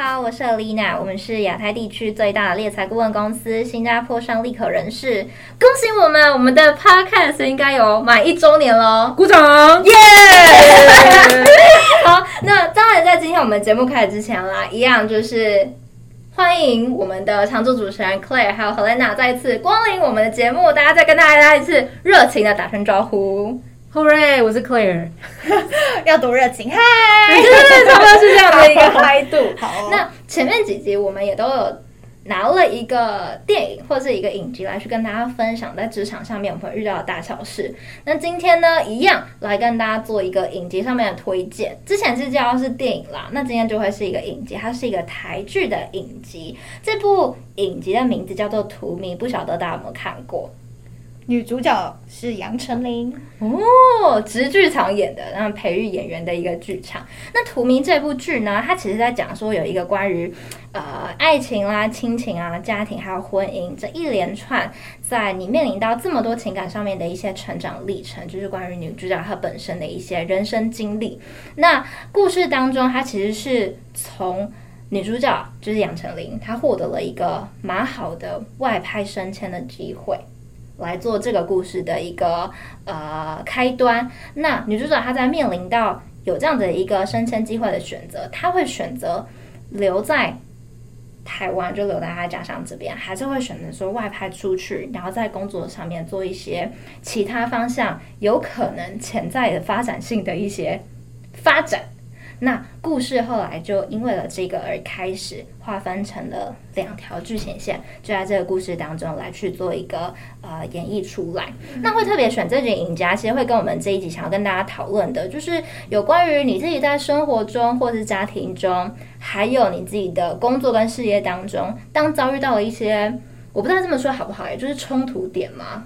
好，我是 Alina，我们是亚太地区最大的猎才顾问公司，新加坡商立可人士。恭喜我们，我们的 Podcast 应该有满一周年了，鼓掌，耶、yeah! 好，那当然，在今天我们节目开始之前啦，一样就是欢迎我们的常驻主持人 Claire 还有 Helena 再一次光临我们的节目，大家再跟大家一次热情的打声招呼。Hooray！我是 Claire，要多热情，嗨，对对对，差不多是这样的一个态度。好，哦，那前面几集我们也都有拿了一个电影或是一个影集来去跟大家分享，在职场上面我们遇到的大小事。那今天呢，一样来跟大家做一个影集上面的推荐。之前是叫是电影啦，那今天就会是一个影集，它是一个台剧的影集。这部影集的名字叫做《荼蘼》，不晓得大家有没有看过？女主角是杨丞琳哦，直剧场演的，然后培育演员的一个剧场。那《荼蘼》这部剧呢，它其实在讲说有一个关于呃爱情啦、亲情啊、家庭还有婚姻这一连串，在你面临到这么多情感上面的一些成长历程，就是关于女主角她本身的一些人生经历。那故事当中，它其实是从女主角就是杨丞琳，她获得了一个蛮好的外派升迁的机会。来做这个故事的一个呃开端。那女主角她在面临到有这样的一个升迁机会的选择，她会选择留在台湾，就留在她家乡这边，还是会选择说外派出去，然后在工作上面做一些其他方向有可能潜在的发展性的一些发展。那故事后来就因为了这个而开始划分成了两条剧情线，就在这个故事当中来去做一个呃演绎出来。那会特别选这群赢家，其实会跟我们这一集想要跟大家讨论的，就是有关于你自己在生活中或是家庭中，还有你自己的工作跟事业当中，当遭遇到了一些我不知道这么说好不好，也就是冲突点吗？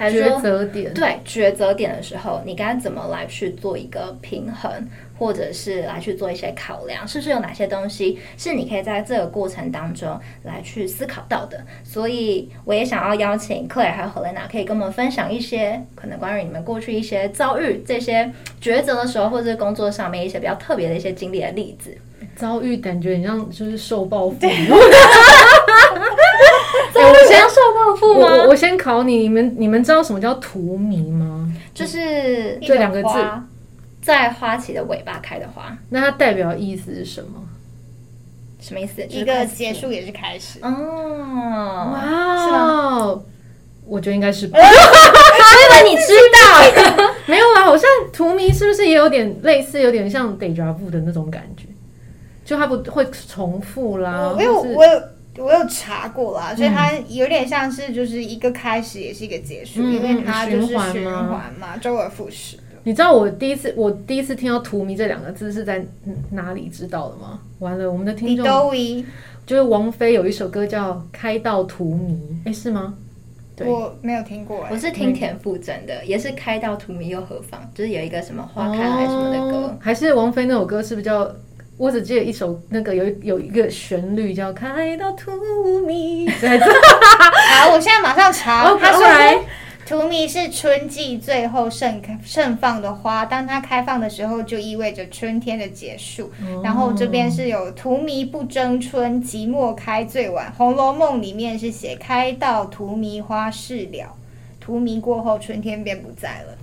还是抉择点？对，抉择点的时候，你该怎么来去做一个平衡？或者是来去做一些考量，是不是有哪些东西是你可以在这个过程当中来去思考到的？所以我也想要邀请 Claire 还有 Helena，可以跟我们分享一些可能关于你们过去一些遭遇这些抉择的时候，或者是工作上面一些比较特别的一些经历的例子。遭遇感觉你像就是受报复。我？我我先考你，你们你们知道什么叫荼蘼吗？就是这两个字。在花期的尾巴开的花，那它代表意思是什么？什么意思？一个结束也是开始。哦，哇，是吗？我觉得应该是吧。我以为你知道，没有啊，好像荼蘼是不是也有点类似，有点像 déjà vu 的那种感觉？就它不会重复啦。我有我有我有查过啦，所以它有点像是就是一个开始，也是一个结束，因为它就是循环嘛，周而复始。你知道我第一次我第一次听到“荼蘼”这两个字是在哪里知道的吗？完了，我们的听众就是王菲有一首歌叫《开到荼蘼》，哎，是吗？对，我没有听过，我是听田馥甄的，也是《开到荼蘼又何妨》，就是有一个什么花开还是什么的歌，哦、还是王菲那首歌是不是叫？我只记得一首那个有有一个旋律叫《开到荼蘼》。好，我现在马上查，他说。荼蘼是春季最后盛开盛放的花，当它开放的时候，就意味着春天的结束。哦、然后这边是有“荼蘼不争春，寂寞开最晚”。《红楼梦》里面是写“开到荼蘼花事了”，荼蘼过后，春天便不在了。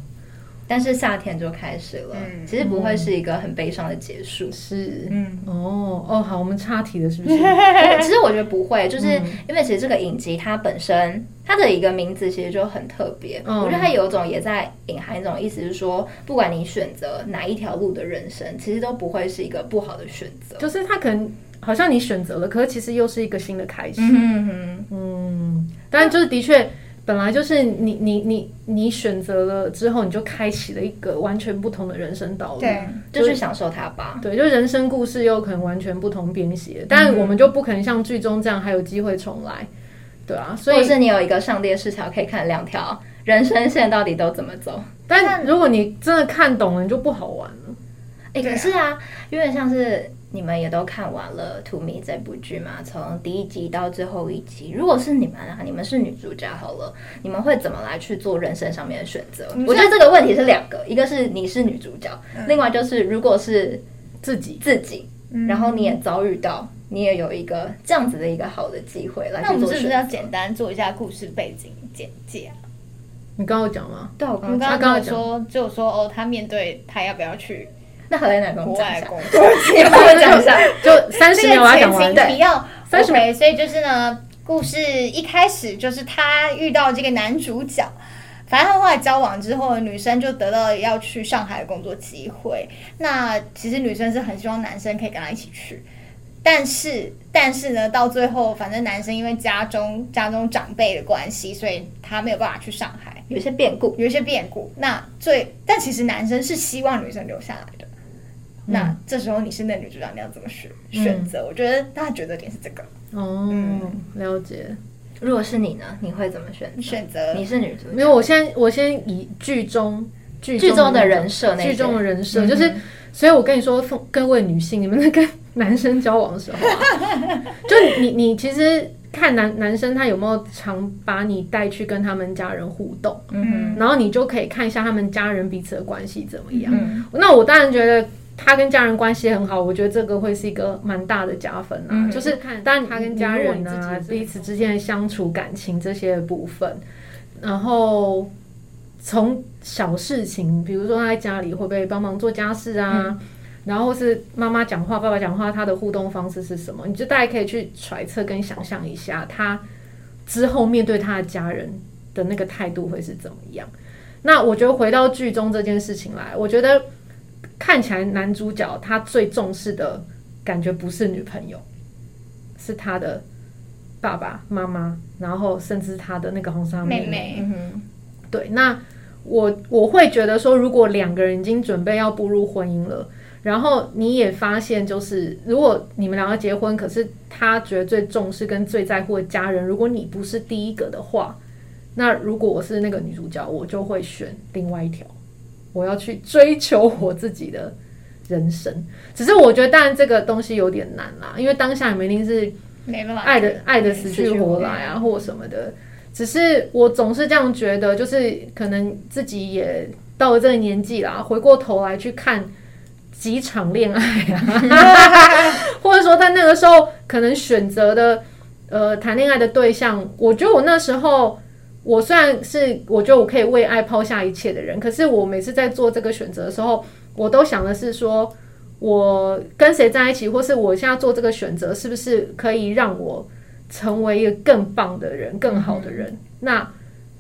但是夏天就开始了，嗯、其实不会是一个很悲伤的结束。是，嗯，哦，哦，好，我们岔题了，是不是？其实我觉得不会，就是因为其实这个影集它本身它的一个名字其实就很特别。嗯、我觉得它有一种也在隐含一种意思，是说不管你选择哪一条路的人生，其实都不会是一个不好的选择。就是它可能好像你选择了，可是其实又是一个新的开始。嗯哼，嗯，当然就是的确。本来就是你你你你选择了之后，你就开启了一个完全不同的人生道路。对，就去享受它吧。对，就人生故事又可能完全不同编写，但我们就不可能像剧中这样还有机会重来，对啊。所以是你有一个上帝视角可以看两条人生线到底都怎么走。但如果你真的看懂了，你就不好玩了。哎、欸，可是啊，有点像是你们也都看完了《To Me》这部剧嘛？从第一集到最后一集，如果是你们啊，你们是女主角好了，你们会怎么来去做人生上面的选择？我觉得这个问题是两个，一个是你是女主角，嗯、另外就是如果是自己自己，然后你也遭遇到，你也有一个这样子的一个好的机会来去做。那我们是不是要简单做一下故事背景简介？你刚刚有讲吗？对，我刚刚刚刚说就说哦，他面对他要不要去。那好在哪工作？工作，你帮我讲一下，就三十秒我要讲完。对，要三十秒。所以就是呢，故事一开始就是他遇到这个男主角，反正他后来交往之后，女生就得到了要去上海的工作机会。那其实女生是很希望男生可以跟她一起去，但是但是呢，到最后反正男生因为家中家中长辈的关系，所以他没有办法去上海，有一些变故，有一些变故。那最但其实男生是希望女生留下来的。那这时候你是那女主角，你要怎么选选择？我觉得大家觉得点是这个哦，嗯、了解。如果是你呢，你会怎么选选择？你是女主角，没有，我先我先以剧中剧中，中的人设，剧中的人设就是，所以我跟你说，各位女性，你们在跟男生交往的时候啊，就你你其实看男男生他有没有常把你带去跟他们家人互动，嗯，然后你就可以看一下他们家人彼此的关系怎么样。嗯、那我当然觉得。他跟家人关系很好，我觉得这个会是一个蛮大的加分啊。嗯、就是看，当然他跟家人啊，彼此之间的相处、感情这些部分，然后从小事情，比如说他在家里会不会帮忙做家事啊，嗯、然后是妈妈讲话、爸爸讲话，他的互动方式是什么？你就大家可以去揣测跟想象一下，他之后面对他的家人的那个态度会是怎么样。那我觉得回到剧中这件事情来，我觉得。看起来男主角他最重视的感觉不是女朋友，是他的爸爸妈妈，然后甚至他的那个红纱妹妹。妹妹嗯哼，对，那我我会觉得说，如果两个人已经准备要步入婚姻了，然后你也发现，就是如果你们两个结婚，可是他觉得最重视跟最在乎的家人，如果你不是第一个的话，那如果我是那个女主角，我就会选另外一条。我要去追求我自己的人生，只是我觉得，当然这个东西有点难啦，因为当下你们一定是爱的爱的死去活来啊，或什么的。只是我总是这样觉得，就是可能自己也到了这个年纪啦，回过头来去看几场恋爱啊，或者说在那个时候可能选择的呃谈恋爱的对象，我觉得我那时候。我虽然是我觉得我可以为爱抛下一切的人，可是我每次在做这个选择的时候，我都想的是说，我跟谁在一起，或是我现在做这个选择，是不是可以让我成为一个更棒的人、更好的人？嗯、那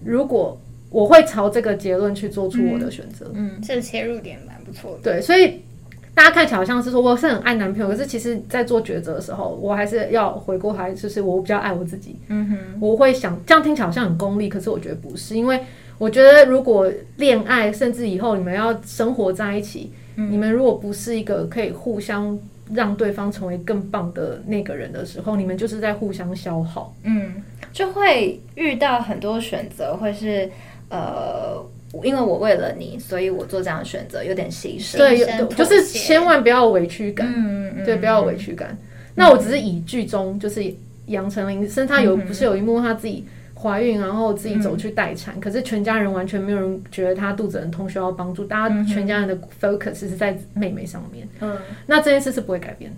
如果我会朝这个结论去做出我的选择，嗯，嗯，这个切入点蛮不错的。对，所以。大家看起来好像是说我是很爱男朋友，可是其实，在做抉择的时候，我还是要回过来，就是我比较爱我自己。嗯哼，我会想这样听起来好像很功利，可是我觉得不是，因为我觉得如果恋爱，甚至以后你们要生活在一起，嗯、你们如果不是一个可以互相让对方成为更棒的那个人的时候，你们就是在互相消耗。嗯，就会遇到很多选择，会是呃。因为我为了你，所以我做这样的选择，有点牺牲。对，就是千万不要委屈感。嗯嗯。对，不要委屈感。嗯、那我只是以剧中就是杨丞琳，甚至她有不是有一幕她自己怀孕，然后自己走去待产，嗯、可是全家人完全没有人觉得她肚子很痛需要帮助，大家全家人的 focus 是在妹妹上面。嗯。那这件事是不会改变的。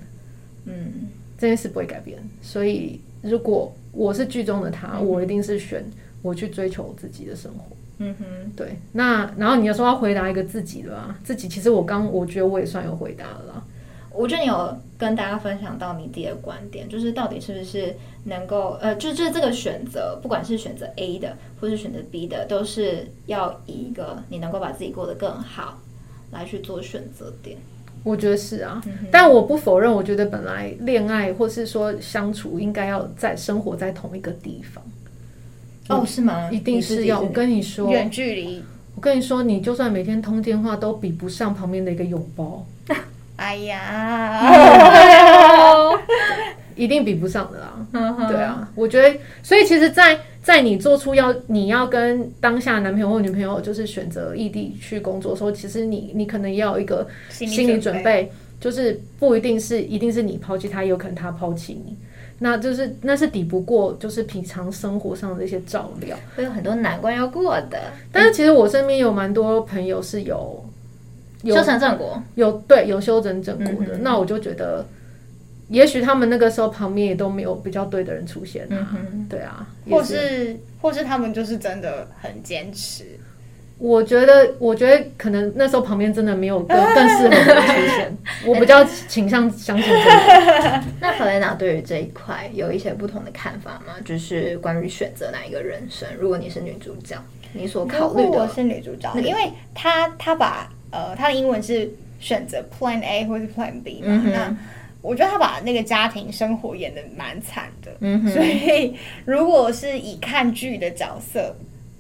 嗯。这件事不会改变，所以如果我是剧中的她，嗯、我一定是选我去追求自己的生活。嗯哼，对，那然后你有说要回答一个自己的吧？自己其实我刚我觉得我也算有回答了啦。我觉得你有跟大家分享到你自己的观点，就是到底是不是能够呃，就就是这个选择，不管是选择 A 的或是选择 B 的，都是要以一个你能够把自己过得更好来去做选择点。我觉得是啊，嗯、但我不否认，我觉得本来恋爱或是说相处应该要在生活在同一个地方。哦，是吗？一定是要。我跟你说，远距离。我跟你说，你就算每天通电话，都比不上旁边的一个拥抱。哎呀，一定比不上的啦。对啊，我觉得，所以其实在，在在你做出要你要跟当下男朋友或女朋友就是选择异地去工作的时候，其实你你可能也要有一个心理准备。就是不一定是一定是你抛弃他，也有可能他抛弃你。那就是那是抵不过，就是平常生活上的一些照料，会有很多难关要过的。但是其实我身边有蛮多朋友是有，有修成正果，有对有修成正果的。嗯、那我就觉得，也许他们那个时候旁边也都没有比较对的人出现啊。嗯、对啊，或是或是他们就是真的很坚持。我觉得，我觉得可能那时候旁边真的没有更 更适合的人出现。我比较倾向相信这个。那 Helena 对于这一块有一些不同的看法吗？就是关于选择哪一个人生？如果你是女主角，你所考虑的。我是女主角，因为她她把呃她的英文是选择 Plan A 或是 Plan B 嘛。嗯、那我觉得她把那个家庭生活演的蛮惨的。嗯哼。所以如果是以看剧的角色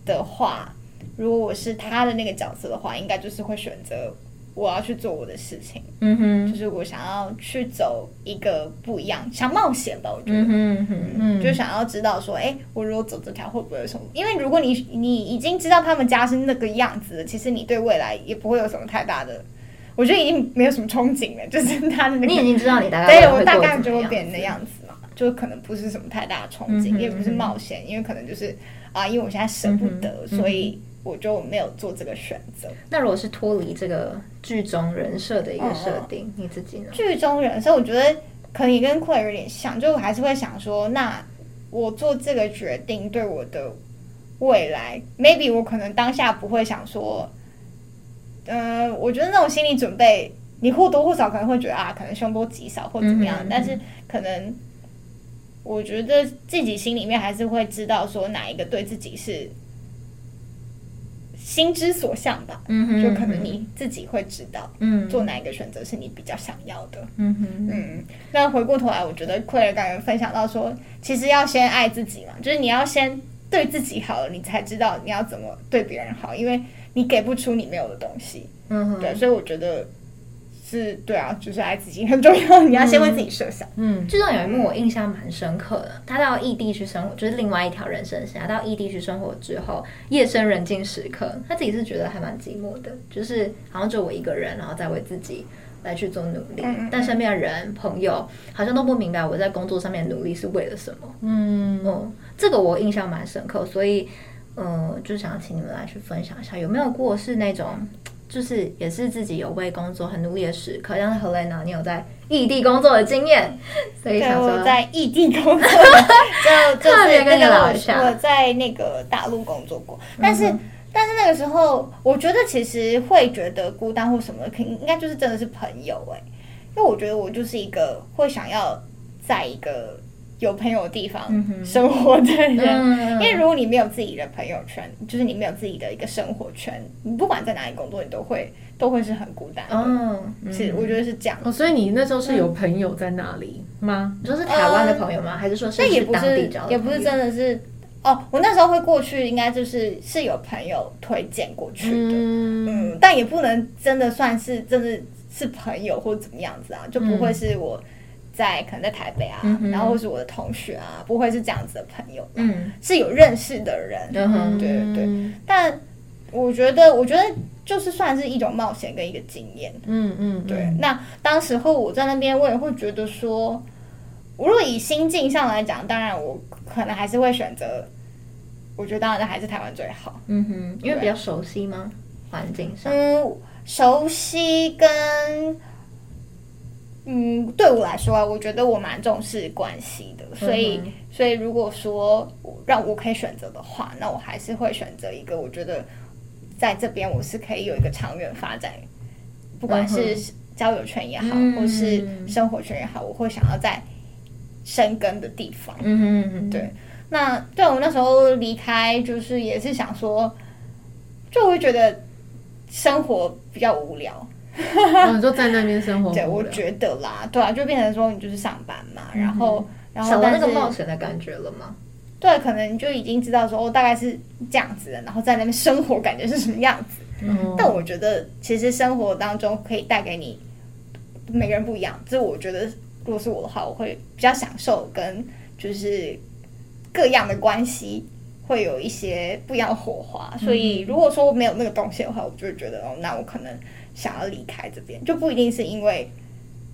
的话。如果我是他的那个角色的话，应该就是会选择我要去做我的事情。嗯哼，就是我想要去走一个不一样，想冒险吧。我觉得，嗯哼，嗯，就想要知道说，哎、欸，我如果走这条会不会有什么？因为如果你你已经知道他们家是那个样子了，其实你对未来也不会有什么太大的，我觉得已经没有什么憧憬了。就是他的那个，你已经知道你 大概，对，我大概就会变成那样子嘛，就可能不是什么太大的憧憬，也不是冒险，因为可能就是啊，因为我现在舍不得，所以。我就没有做这个选择。那如果是脱离这个剧中人设的一个设定，哦、你自己呢？剧中人设，我觉得可能也跟 Claire 有点像，就我还是会想说，那我做这个决定对我的未来，maybe 我可能当下不会想说，呃，我觉得那种心理准备，你或多或少可能会觉得啊，可能凶多吉少或怎么样，嗯嗯，但是可能我觉得自己心里面还是会知道说哪一个对自己是。心之所向吧，嗯哼，就可能你自己会知道，嗯，做哪一个选择是你比较想要的，嗯哼，嗯。那回过头来，我觉得 Claire 刚刚分享到说，其实要先爱自己嘛，就是你要先对自己好了，你才知道你要怎么对别人好，因为你给不出你没有的东西，嗯哼，对，所以我觉得。是对啊，就是爱自己很重要。你要先为自己设想。嗯，剧中有一幕我印象蛮深刻的，他到异地去生活，就是另外一条人生线。到异地去生活之后，夜深人静时刻，他自己是觉得还蛮寂寞的，就是好像就我一个人，然后再为自己来去做努力。嗯、但身边的人朋友好像都不明白我在工作上面努力是为了什么。嗯。嗯，这个我印象蛮深刻，所以嗯、呃，就想请你们来去分享一下，有没有过是那种。就是也是自己有为工作很努力的时刻，像 Helena，你有在异地工作的经验，所以想说我在异地工作，就 就是那个我我在那个大陆工作过，但是、嗯、但是那个时候，我觉得其实会觉得孤单或什么，肯应该就是真的是朋友哎、欸，因为我觉得我就是一个会想要在一个。有朋友的地方生活的人，嗯、因为如果你没有自己的朋友圈，就是你没有自己的一个生活圈，你不管在哪里工作，你都会都会是很孤单的。哦，是，我觉得是这样。哦，所以你那时候是有朋友在那里吗？你说是台湾的朋友吗？嗯、还是说是也不是也不是真的是？哦，我那时候会过去，应该就是是有朋友推荐过去的。嗯，嗯，但也不能真的算是真的是朋友或怎么样子啊，就不会是我。在可能在台北啊，嗯、然后或是我的同学啊，不会是这样子的朋友，嗯，是有认识的人，嗯，对对对。但我觉得，我觉得就是算是一种冒险跟一个经验，嗯嗯，对。那当时候我在那边，我也会觉得说，如果以心境上来讲，当然我可能还是会选择，我觉得当然还是台湾最好，嗯哼，因为比较熟悉吗？环境上，嗯，熟悉跟。嗯，对我来说啊，我觉得我蛮重视关系的，所以，嗯、所以如果说让我可以选择的话，那我还是会选择一个我觉得在这边我是可以有一个长远发展，不管是交友圈也好，嗯、或是生活圈也好，我会想要在生根的地方。嗯哼，对。那对我那时候离开，就是也是想说，就会觉得生活比较无聊。哦、你就在那边生活，对，我觉得啦，对啊，就变成说你就是上班嘛，嗯、然后，然后那个冒险的感觉了吗？对，可能你就已经知道说，哦，大概是这样子的，然后在那边生活感觉是什么样子。嗯，但我觉得其实生活当中可以带给你每个人不一样，这我觉得如果是我的话，我会比较享受跟就是各样的关系会有一些不一样的火花。所以如果说没有那个东西的话，我就会觉得哦，那我可能。想要离开这边，就不一定是因为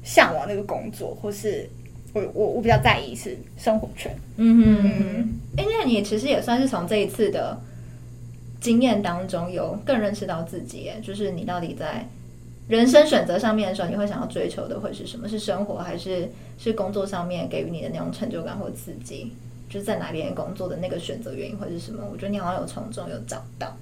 向往那个工作，或是我我我比较在意是生活圈。嗯嗯，哎、欸，那你其实也算是从这一次的经验当中有更认识到自己，就是你到底在人生选择上面的时候，你会想要追求的会是什么？是生活，还是是工作上面给予你的那种成就感或刺激？就是在哪边工作的那个选择原因会是什么？我觉得你好像有从中有找到。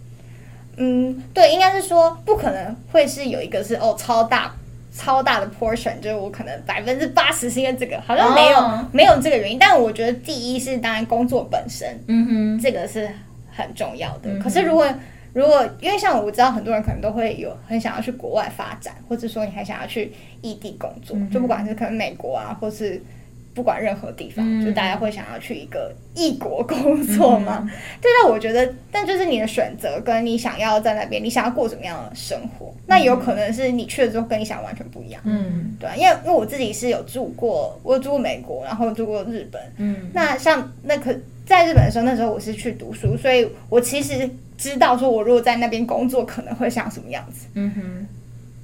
嗯，对，应该是说不可能会是有一个是哦超大超大的 portion，就是我可能百分之八十是因为这个，好像没有、哦、没有这个原因。但我觉得第一是当然工作本身，嗯哼，这个是很重要的。嗯、可是如果如果因为像我知道很多人可能都会有很想要去国外发展，或者说你还想要去异地工作，嗯、就不管是可能美国啊，或是。不管任何地方，嗯、就大家会想要去一个异国工作吗？嗯、对，那我觉得，但就是你的选择跟你想要在那边，你想要过怎么样的生活，嗯、那有可能是你去了之后跟你想完全不一样。嗯，对，因为因为我自己是有住过，我有住过美国，然后住过日本。嗯，那像那可在日本的时候，那时候我是去读书，所以我其实知道说，我如果在那边工作，可能会像什么样子。嗯哼，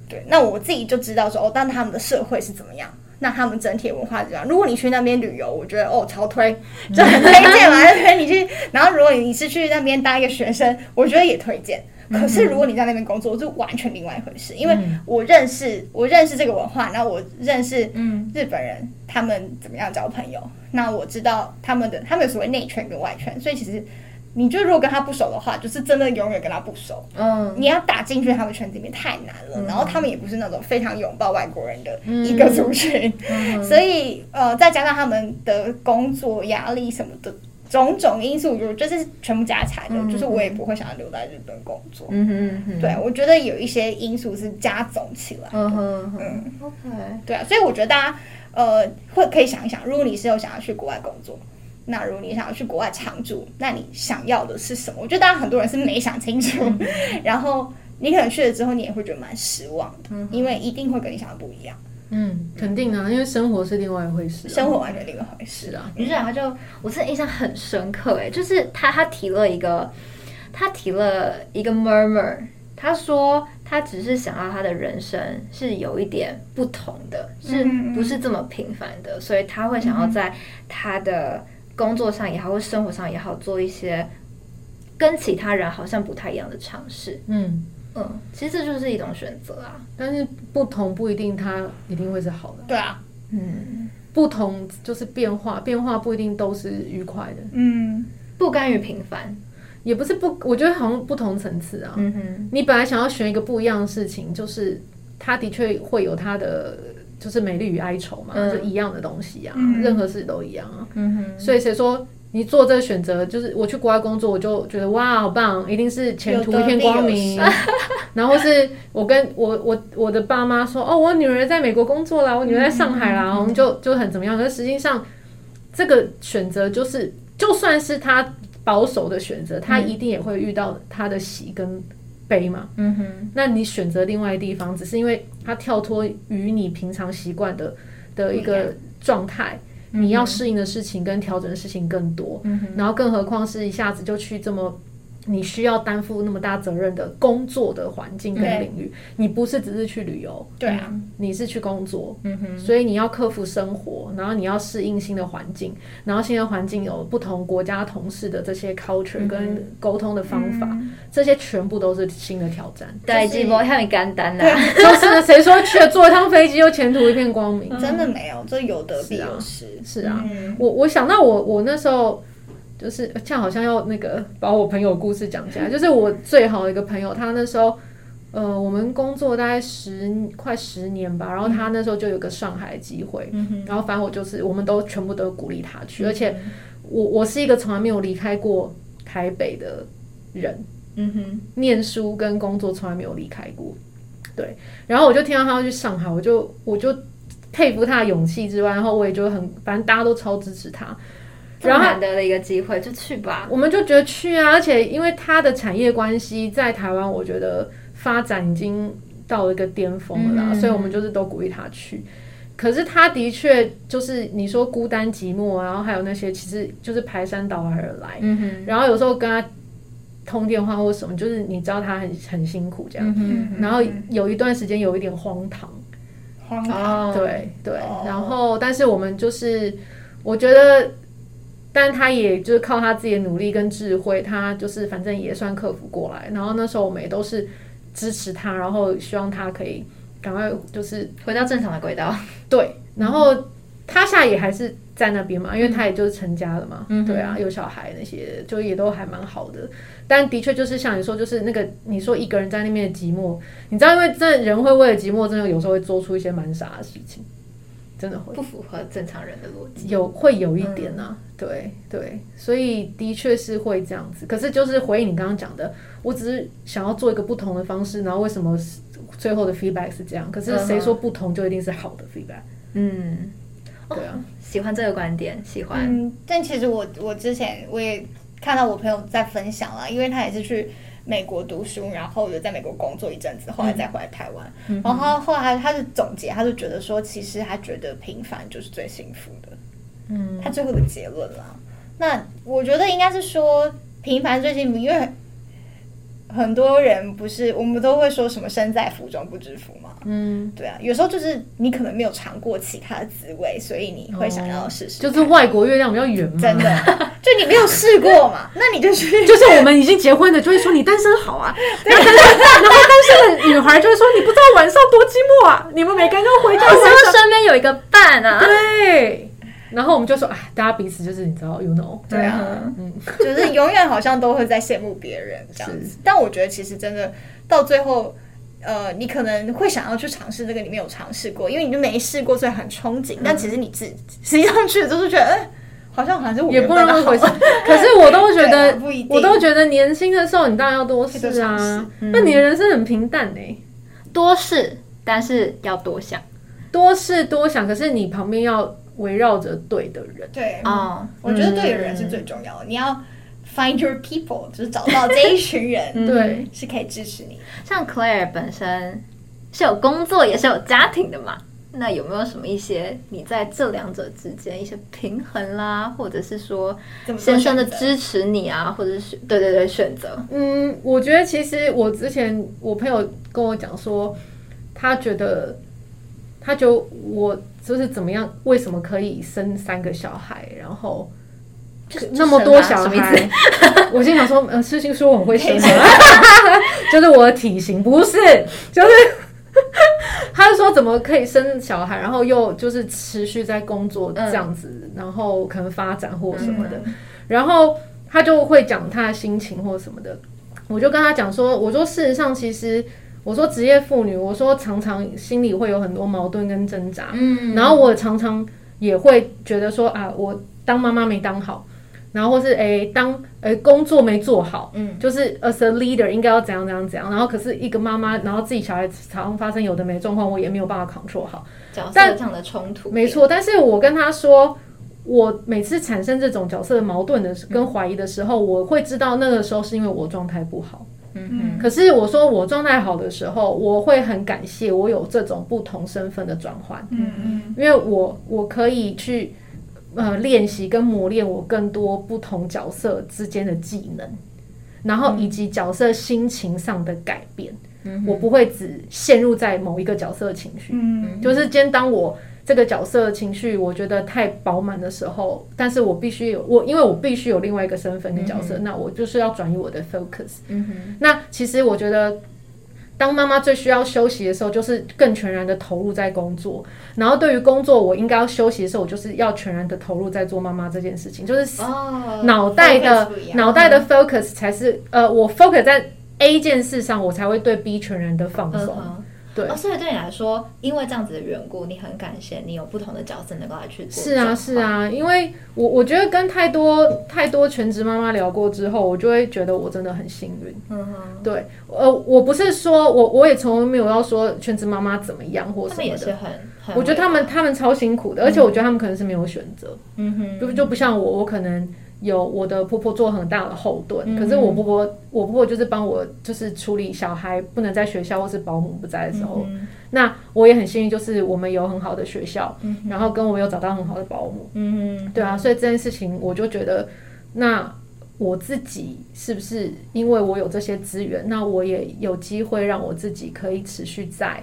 对，那我自己就知道说，哦，但他们的社会是怎么样。那他们整体文化怎样？如果你去那边旅游，我觉得哦，超推，就很推荐嘛，就 推你去。然后如果你是去那边当一个学生，我觉得也推荐。可是如果你在那边工作，就完全另外一回事。因为我认识我认识这个文化，然后我认识日本人，他们怎么样交朋友。那我知道他们的他们有所谓内圈跟外圈，所以其实。你就如果跟他不熟的话，就是真的永远跟他不熟。嗯，你要打进去他们圈子里面太难了，嗯、然后他们也不是那种非常拥抱外国人的一个族群，嗯、所以呃，再加上他们的工作压力什么的种种因素，就就是全部加起来的，嗯、就是我也不会想要留在日本工作。嗯哼哼，对，我觉得有一些因素是加总起来的。嗯哼哼，嗯，OK，对啊，所以我觉得大家呃会可以想一想，如果你是有想要去国外工作。那如果你想要去国外常住，那你想要的是什么？我觉得大家很多人是没想清楚，嗯、然后你可能去了之后，你也会觉得蛮失望的，嗯、因为一定会跟你想的不一样。嗯，肯定啊，因为生活是另外一回事，啊，生活完全另外一回事啊。于是他就，我真的印象很深刻，哎，就是他他提了一个，他提了一个 murmur，他说他只是想要他的人生是有一点不同的，是不是这么平凡的？嗯、所以他会想要在他的。工作上也好，或生活上也好，做一些跟其他人好像不太一样的尝试。嗯嗯，其实这就是一种选择啊。但是不同不一定它一定会是好的。对啊，嗯，不同就是变化，变化不一定都是愉快的。嗯，不甘于平凡，也不是不，我觉得好像不同层次啊。嗯哼，你本来想要选一个不一样的事情，就是它的确会有它的。就是美丽与哀愁嘛，嗯、就一样的东西啊，嗯、任何事都一样啊。嗯、哼所以谁说你做这个选择，就是我去国外工作，我就觉得哇，好棒，一定是前途一片光明。然后是我跟我我我的爸妈说，哦，我女儿在美国工作啦，我女儿在上海啦，我们、嗯、就就很怎么样。可是实际上，这个选择就是，就算是他保守的选择，他一定也会遇到他的喜跟。悲嘛，嗯哼，那你选择另外一个地方，只是因为它跳脱于你平常习惯的的一个状态，你要适应的事情跟调整的事情更多，嗯哼，然后更何况是一下子就去这么。你需要担负那么大责任的工作的环境跟领域，你不是只是去旅游，对啊，你是去工作，嗯哼，所以你要克服生活，然后你要适应新的环境，然后新的环境有不同国家同事的这些 culture 跟沟通的方法，这些全部都是新的挑战。对，这波太简单呐，就是谁说去了坐一趟飞机就前途一片光明？真的没有，这有得必有失。是啊，我我想到我我那时候。就是这样，好像要那个把我朋友故事讲起来。就是我最好的一个朋友，他那时候，呃，我们工作大概十快十年吧。然后他那时候就有个上海机会，然后反正我就是，我们都全部都鼓励他去。嗯、而且我我是一个从来没有离开过台北的人，嗯哼，念书跟工作从来没有离开过。对，然后我就听到他要去上海，我就我就佩服他的勇气之外，然后我也就很，反正大家都超支持他。然后难得的一个机会，就去吧。我们就觉得去啊，而且因为他的产业关系，在台湾，我觉得发展已经到了一个巅峰了啦，嗯、所以我们就是都鼓励他去。可是他的确就是你说孤单寂寞，然后还有那些，其实就是排山倒海而来。嗯、哼然后有时候跟他通电话或什么，就是你知道他很很辛苦这样。嗯、哼然后有一段时间有一点荒唐。荒唐。对对，然后但是我们就是，我觉得，但他也就是靠他自己的努力跟智慧，他就是反正也算克服过来。然后那时候我们也都是支持他，然后希望他可以赶快就是回到正常的轨道。对，然后他现在也还是在那边嘛，因为他也就是成家了嘛，嗯、对啊，有小孩那些，就也都还蛮好的。但的确就是像你说，就是那个你说一个人在那边的寂寞，你知道，因为这人会为了寂寞，真的有时候会做出一些蛮傻的事情，真的会不符合正常人的逻辑，有会有一点啊，嗯、对对，所以的确是会这样子。可是就是回应你刚刚讲的，我只是想要做一个不同的方式，然后为什么最后的 feedback 是这样？可是谁说不同就一定是好的 feedback？嗯，对啊，喜欢这个观点，喜欢。嗯，但其实我我之前我也。看到我朋友在分享了，因为他也是去美国读书，然后有在美国工作一阵子，后来再回来台湾。嗯、然后他后来他是总结，他就觉得说，其实他觉得平凡就是最幸福的。嗯，他最后的结论啦。那我觉得应该是说，平凡最幸福，因为。很多人不是我们都会说什么身在福中不知福嘛？嗯，对啊，有时候就是你可能没有尝过其他的滋味，所以你会想要试试。就是外国月亮比较圆嘛，真的，就你没有试过嘛？那你就去。就是我们已经结婚的就会说你单身好啊，然后单身，然后单身的女孩就会说你不知道晚上多寂寞啊，你们每个人都回家的时候身边有一个伴啊，对。然后我们就说，哎，大家彼此就是你知道，you know，对啊，嗯，就是永远好像都会在羡慕别人这样子。但我觉得其实真的到最后，呃，你可能会想要去尝试这个，你没有尝试过，因为你就没试过，所以很憧憬。但其实你自实际上去了就是觉得，哎，好像还是我也不那么回事。可是我都觉得，我都觉得年轻的时候你当然要多试啊。那你的人生很平淡呢，多试，但是要多想，多试多想。可是你旁边要。围绕着对的人，对啊，我觉得对的人是最重要的。你要 find your people，就是找到这一群人，对，是可以支持你。像 Claire 本身是有工作也是有家庭的嘛，那有没有什么一些你在这两者之间一些平衡啦，或者是说先生的支持你啊，或者是对对对选择？嗯，我觉得其实我之前我朋友跟我讲说，他觉得他就我。就是怎么样？为什么可以生三个小孩？然后那么多小孩，我心想说，呃，诗欣说我很会生，就是我的体型不是，就是他就说怎么可以生小孩，然后又就是持续在工作这样子，嗯、然后可能发展或什么的，嗯、然后他就会讲他的心情或什么的，我就跟他讲说，我说事实上其实。我说职业妇女，我说常常心里会有很多矛盾跟挣扎，嗯，然后我常常也会觉得说啊，我当妈妈没当好，然后或是诶、欸、当诶、欸、工作没做好，嗯，就是 as a leader 应该要怎样怎样怎样，然后可是一个妈妈，然后自己小孩常常发生有的没状况，我也没有办法 control 好，角色上的冲突，没错，但是我跟他说，我每次产生这种角色的矛盾的跟怀疑的时候，嗯、我会知道那个时候是因为我状态不好。嗯，可是我说我状态好的时候，我会很感谢我有这种不同身份的转换。嗯嗯，因为我我可以去呃练习跟磨练我更多不同角色之间的技能，然后以及角色心情上的改变。嗯，我不会只陷入在某一个角色情绪。嗯，就是今天当我。这个角色的情绪，我觉得太饱满的时候，但是我必须有我，因为我必须有另外一个身份跟角色，嗯、那我就是要转移我的 focus。嗯哼，那其实我觉得，当妈妈最需要休息的时候，就是更全然的投入在工作。然后对于工作，我应该要休息的时候，我就是要全然的投入在做妈妈这件事情，就是脑袋的、哦、脑袋的 focus 才是呃，我 focus 在 A 件事上，我才会对 B 全然的放松。嗯对、哦，所以对你来说，因为这样子的缘故，你很感谢你有不同的角色能够来去做。是啊，是啊，因为我我觉得跟太多太多全职妈妈聊过之后，我就会觉得我真的很幸运。嗯哼，对，呃，我不是说我我也从来没有要说全职妈妈怎么样或什么的，也是很，很我觉得他们他们超辛苦的，而且我觉得他们可能是没有选择。嗯哼，就就不像我，我可能。有我的婆婆做很大的后盾，嗯、可是我婆婆，我婆婆就是帮我，就是处理小孩不能在学校或是保姆不在的时候，嗯、那我也很幸运，就是我们有很好的学校，嗯、然后跟我有找到很好的保姆，嗯哼，对啊，所以这件事情我就觉得，那我自己是不是因为我有这些资源，那我也有机会让我自己可以持续在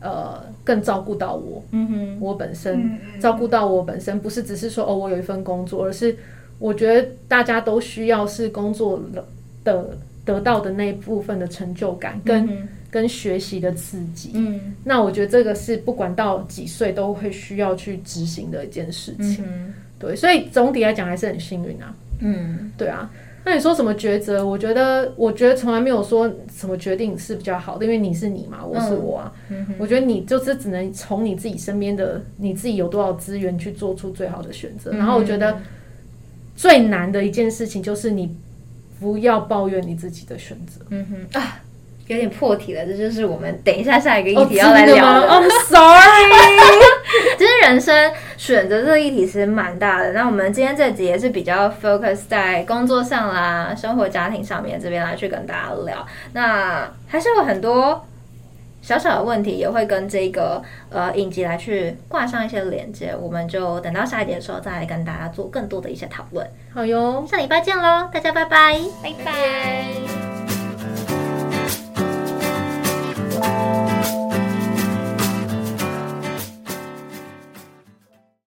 呃更照顾到我，嗯哼，我本身照顾到我本身，不是只是说哦我有一份工作，而是我觉得大家都需要是工作了的得到的那一部分的成就感跟、嗯跟学习的刺激。嗯那我觉得这个是不管到几岁都会需要去执行的一件事情。嗯对，所以总体来讲还是很幸运啊。嗯对啊，那你说什么抉择？我觉得，我觉得从来没有说什么决定是比较好的，因为你是你嘛，我是我啊。嗯哼我觉得你就是只能从你自己身边的你自己有多少资源去做出最好的选择。然后我觉得最难的一件事情就是你不要抱怨你自己的选择。嗯哼啊，有点破题了，这就是我们等一下下一个议哦，题要来聊。？I'm sorry。其实人生选择这个议题其实蛮大的。那我们今天这集也是比较 focus 在工作上啦、生活家庭上面这边来去跟大家聊。那还是有很多小小的问题，也会跟这个呃影集来去挂上一些连接。我们就等到下一节的时候再来跟大家做更多的一些讨论。好哟。下礼拜见喽，大家拜拜，拜拜。